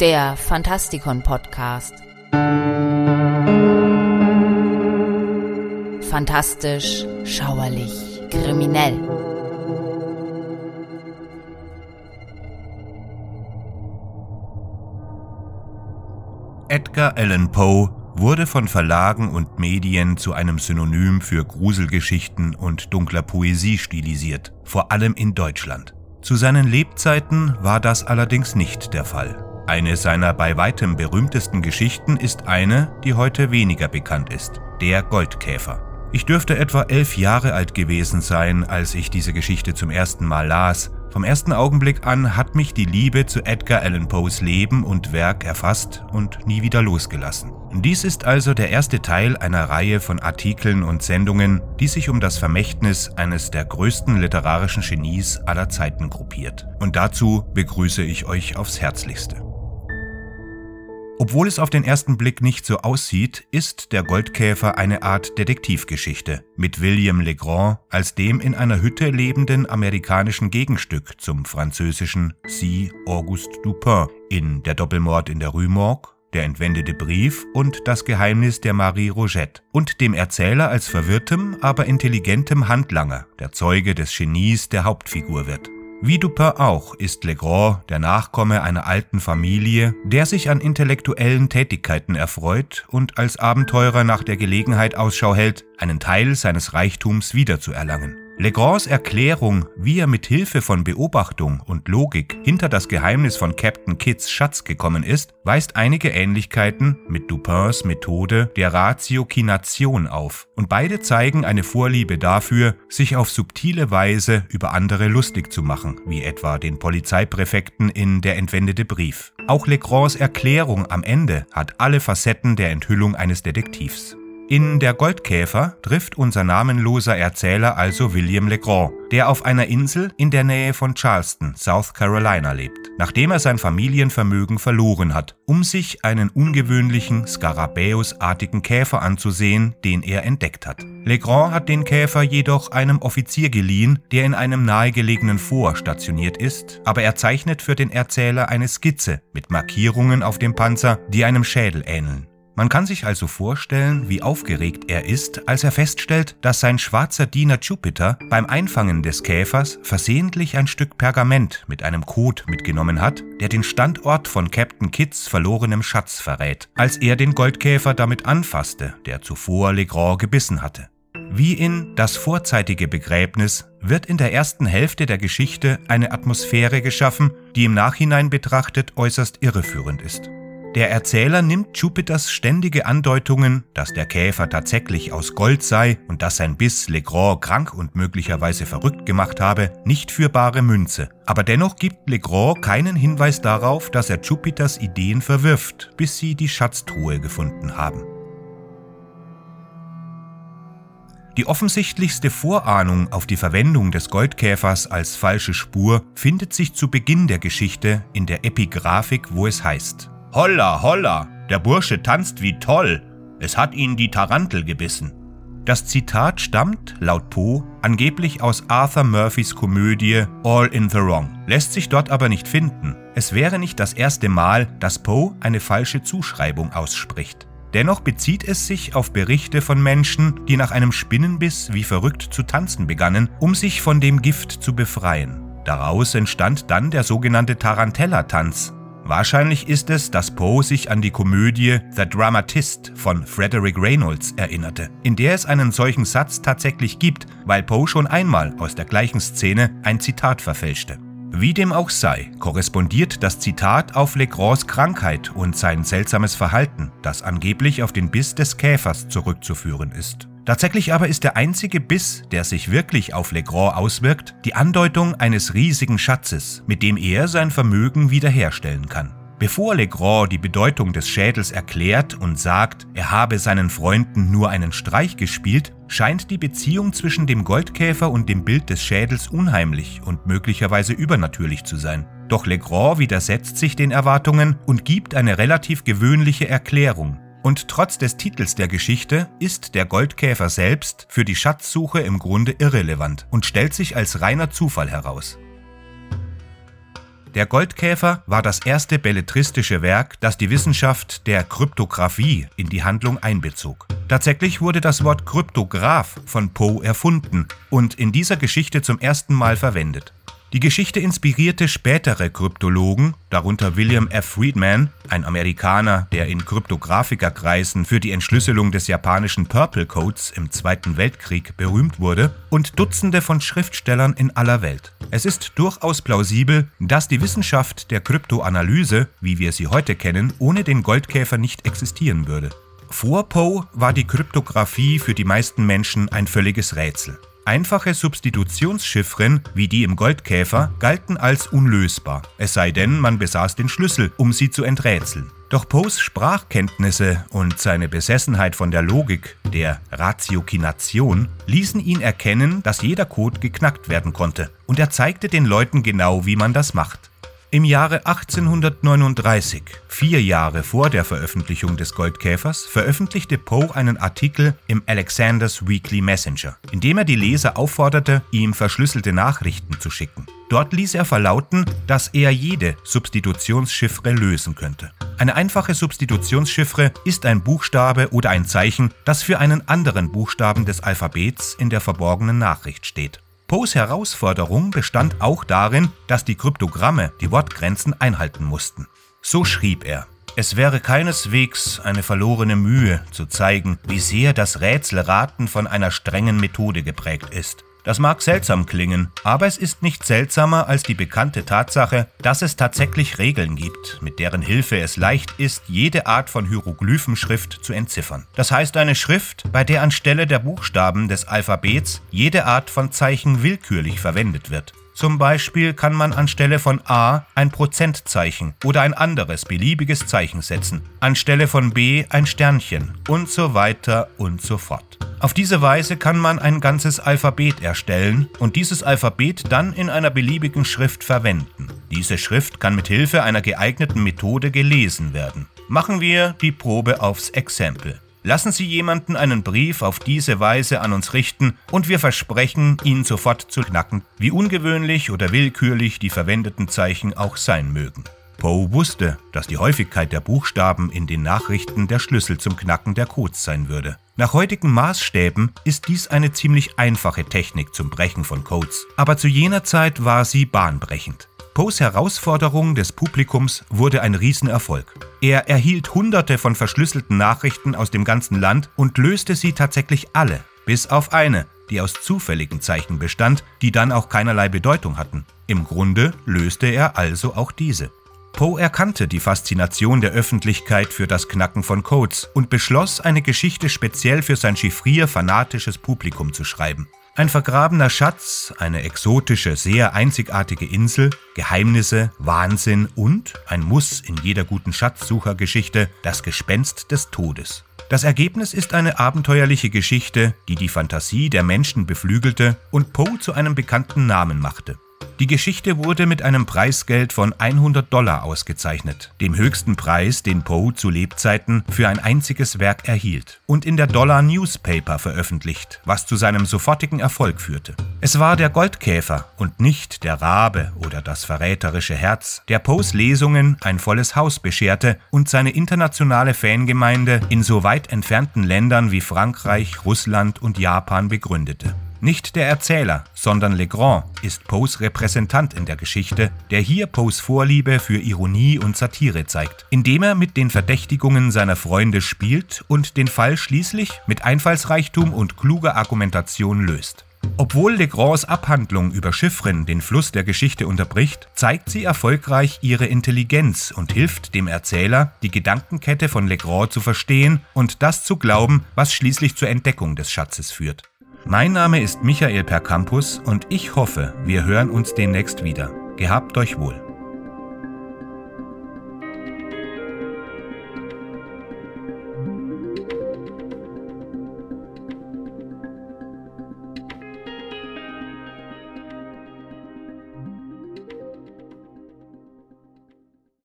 der Fantastikon Podcast. Fantastisch, schauerlich, kriminell. Edgar Allan Poe wurde von Verlagen und Medien zu einem Synonym für Gruselgeschichten und dunkler Poesie stilisiert, vor allem in Deutschland. Zu seinen Lebzeiten war das allerdings nicht der Fall. Eine seiner bei weitem berühmtesten Geschichten ist eine, die heute weniger bekannt ist, der Goldkäfer. Ich dürfte etwa elf Jahre alt gewesen sein, als ich diese Geschichte zum ersten Mal las vom ersten Augenblick an hat mich die Liebe zu Edgar Allan Poes Leben und Werk erfasst und nie wieder losgelassen. Dies ist also der erste Teil einer Reihe von Artikeln und Sendungen, die sich um das Vermächtnis eines der größten literarischen Genies aller Zeiten gruppiert. Und dazu begrüße ich euch aufs Herzlichste. Obwohl es auf den ersten Blick nicht so aussieht, ist der Goldkäfer eine Art Detektivgeschichte mit William Legrand als dem in einer Hütte lebenden amerikanischen Gegenstück zum französischen C. Auguste Dupin in Der Doppelmord in der Rue Morgue, Der entwendete Brief und Das Geheimnis der Marie Rogette und dem Erzähler als verwirrtem, aber intelligentem Handlanger, der Zeuge des Genies der Hauptfigur wird. Wie Dupin auch ist Legrand der Nachkomme einer alten Familie, der sich an intellektuellen Tätigkeiten erfreut und als Abenteurer nach der Gelegenheit Ausschau hält, einen Teil seines Reichtums wiederzuerlangen. Legrands Erklärung, wie er mit Hilfe von Beobachtung und Logik hinter das Geheimnis von Captain Kidds Schatz gekommen ist, weist einige Ähnlichkeiten mit Dupins Methode der Ratiokination auf und beide zeigen eine Vorliebe dafür, sich auf subtile Weise über andere lustig zu machen, wie etwa den Polizeipräfekten in Der entwendete Brief. Auch Legrands Erklärung am Ende hat alle Facetten der Enthüllung eines Detektivs. In Der Goldkäfer trifft unser namenloser Erzähler also William Legrand, der auf einer Insel in der Nähe von Charleston, South Carolina lebt, nachdem er sein Familienvermögen verloren hat, um sich einen ungewöhnlichen Skarabäusartigen Käfer anzusehen, den er entdeckt hat. Legrand hat den Käfer jedoch einem Offizier geliehen, der in einem nahegelegenen Fort stationiert ist, aber er zeichnet für den Erzähler eine Skizze mit Markierungen auf dem Panzer, die einem Schädel ähneln. Man kann sich also vorstellen, wie aufgeregt er ist, als er feststellt, dass sein schwarzer Diener Jupiter beim Einfangen des Käfers versehentlich ein Stück Pergament mit einem Code mitgenommen hat, der den Standort von Captain Kitts verlorenem Schatz verrät, als er den Goldkäfer damit anfasste, der zuvor Legrand gebissen hatte. Wie in Das vorzeitige Begräbnis wird in der ersten Hälfte der Geschichte eine Atmosphäre geschaffen, die im Nachhinein betrachtet äußerst irreführend ist. Der Erzähler nimmt Jupiters ständige Andeutungen, dass der Käfer tatsächlich aus Gold sei und dass sein Biss Legrand krank und möglicherweise verrückt gemacht habe, nicht für bare Münze. Aber dennoch gibt Legrand keinen Hinweis darauf, dass er Jupiters Ideen verwirft, bis sie die Schatztruhe gefunden haben. Die offensichtlichste Vorahnung auf die Verwendung des Goldkäfers als falsche Spur findet sich zu Beginn der Geschichte in der Epigraphik, wo es heißt Holla, holla, der Bursche tanzt wie toll, es hat ihn die Tarantel gebissen. Das Zitat stammt, laut Poe, angeblich aus Arthur Murphys Komödie All in the Wrong, lässt sich dort aber nicht finden. Es wäre nicht das erste Mal, dass Poe eine falsche Zuschreibung ausspricht. Dennoch bezieht es sich auf Berichte von Menschen, die nach einem Spinnenbiss wie verrückt zu tanzen begannen, um sich von dem Gift zu befreien. Daraus entstand dann der sogenannte Tarantella-Tanz, Wahrscheinlich ist es, dass Poe sich an die Komödie The Dramatist von Frederick Reynolds erinnerte, in der es einen solchen Satz tatsächlich gibt, weil Poe schon einmal aus der gleichen Szene ein Zitat verfälschte. Wie dem auch sei, korrespondiert das Zitat auf Legrands Krankheit und sein seltsames Verhalten, das angeblich auf den Biss des Käfers zurückzuführen ist. Tatsächlich aber ist der einzige Biss, der sich wirklich auf Legrand auswirkt, die Andeutung eines riesigen Schatzes, mit dem er sein Vermögen wiederherstellen kann. Bevor Legrand die Bedeutung des Schädels erklärt und sagt, er habe seinen Freunden nur einen Streich gespielt, scheint die Beziehung zwischen dem Goldkäfer und dem Bild des Schädels unheimlich und möglicherweise übernatürlich zu sein. Doch Legrand widersetzt sich den Erwartungen und gibt eine relativ gewöhnliche Erklärung, und trotz des Titels der Geschichte ist der Goldkäfer selbst für die Schatzsuche im Grunde irrelevant und stellt sich als reiner Zufall heraus. Der Goldkäfer war das erste belletristische Werk, das die Wissenschaft der Kryptographie in die Handlung einbezog. Tatsächlich wurde das Wort Kryptograph von Poe erfunden und in dieser Geschichte zum ersten Mal verwendet. Die Geschichte inspirierte spätere Kryptologen, darunter William F. Friedman, ein Amerikaner, der in Kryptographikerkreisen für die Entschlüsselung des japanischen Purple Codes im Zweiten Weltkrieg berühmt wurde, und Dutzende von Schriftstellern in aller Welt. Es ist durchaus plausibel, dass die Wissenschaft der Kryptoanalyse, wie wir sie heute kennen, ohne den Goldkäfer nicht existieren würde. Vor Poe war die Kryptographie für die meisten Menschen ein völliges Rätsel. Einfache Substitutionschiffren wie die im Goldkäfer galten als unlösbar, es sei denn, man besaß den Schlüssel, um sie zu enträtseln. Doch Poes Sprachkenntnisse und seine Besessenheit von der Logik, der Ratiokination, ließen ihn erkennen, dass jeder Code geknackt werden konnte, und er zeigte den Leuten genau, wie man das macht. Im Jahre 1839, vier Jahre vor der Veröffentlichung des Goldkäfers, veröffentlichte Poe einen Artikel im Alexander's Weekly Messenger, in dem er die Leser aufforderte, ihm verschlüsselte Nachrichten zu schicken. Dort ließ er verlauten, dass er jede Substitutionschiffre lösen könnte. Eine einfache Substitutionschiffre ist ein Buchstabe oder ein Zeichen, das für einen anderen Buchstaben des Alphabets in der verborgenen Nachricht steht. Poes Herausforderung bestand auch darin, dass die Kryptogramme die Wortgrenzen einhalten mussten. So schrieb er. Es wäre keineswegs eine verlorene Mühe zu zeigen, wie sehr das Rätselraten von einer strengen Methode geprägt ist. Das mag seltsam klingen, aber es ist nicht seltsamer als die bekannte Tatsache, dass es tatsächlich Regeln gibt, mit deren Hilfe es leicht ist, jede Art von Hieroglyphenschrift zu entziffern. Das heißt eine Schrift, bei der anstelle der Buchstaben des Alphabets jede Art von Zeichen willkürlich verwendet wird. Zum Beispiel kann man anstelle von A ein Prozentzeichen oder ein anderes beliebiges Zeichen setzen, anstelle von B ein Sternchen und so weiter und so fort. Auf diese Weise kann man ein ganzes Alphabet erstellen und dieses Alphabet dann in einer beliebigen Schrift verwenden. Diese Schrift kann mit Hilfe einer geeigneten Methode gelesen werden. Machen wir die Probe aufs Exempel. Lassen Sie jemanden einen Brief auf diese Weise an uns richten und wir versprechen, ihn sofort zu knacken, wie ungewöhnlich oder willkürlich die verwendeten Zeichen auch sein mögen. Poe wusste, dass die Häufigkeit der Buchstaben in den Nachrichten der Schlüssel zum Knacken der Codes sein würde. Nach heutigen Maßstäben ist dies eine ziemlich einfache Technik zum Brechen von Codes, aber zu jener Zeit war sie bahnbrechend. Poes Herausforderung des Publikums wurde ein Riesenerfolg. Er erhielt hunderte von verschlüsselten Nachrichten aus dem ganzen Land und löste sie tatsächlich alle, bis auf eine, die aus zufälligen Zeichen bestand, die dann auch keinerlei Bedeutung hatten. Im Grunde löste er also auch diese. Poe erkannte die Faszination der Öffentlichkeit für das Knacken von Codes und beschloss, eine Geschichte speziell für sein chiffrier-fanatisches Publikum zu schreiben. Ein vergrabener Schatz, eine exotische, sehr einzigartige Insel, Geheimnisse, Wahnsinn und, ein Muss in jeder guten Schatzsuchergeschichte, das Gespenst des Todes. Das Ergebnis ist eine abenteuerliche Geschichte, die die Fantasie der Menschen beflügelte und Poe zu einem bekannten Namen machte. Die Geschichte wurde mit einem Preisgeld von 100 Dollar ausgezeichnet, dem höchsten Preis, den Poe zu Lebzeiten für ein einziges Werk erhielt, und in der Dollar Newspaper veröffentlicht, was zu seinem sofortigen Erfolg führte. Es war der Goldkäfer und nicht der Rabe oder das verräterische Herz, der Poes Lesungen ein volles Haus bescherte und seine internationale Fangemeinde in so weit entfernten Ländern wie Frankreich, Russland und Japan begründete. Nicht der Erzähler, sondern Legrand ist Poes Repräsentant in der Geschichte, der hier Poes Vorliebe für Ironie und Satire zeigt, indem er mit den Verdächtigungen seiner Freunde spielt und den Fall schließlich mit Einfallsreichtum und kluger Argumentation löst. Obwohl Legrands Abhandlung über Chiffren den Fluss der Geschichte unterbricht, zeigt sie erfolgreich ihre Intelligenz und hilft dem Erzähler, die Gedankenkette von Legrand zu verstehen und das zu glauben, was schließlich zur Entdeckung des Schatzes führt. Mein Name ist Michael Percampus und ich hoffe, wir hören uns demnächst wieder. Gehabt euch wohl.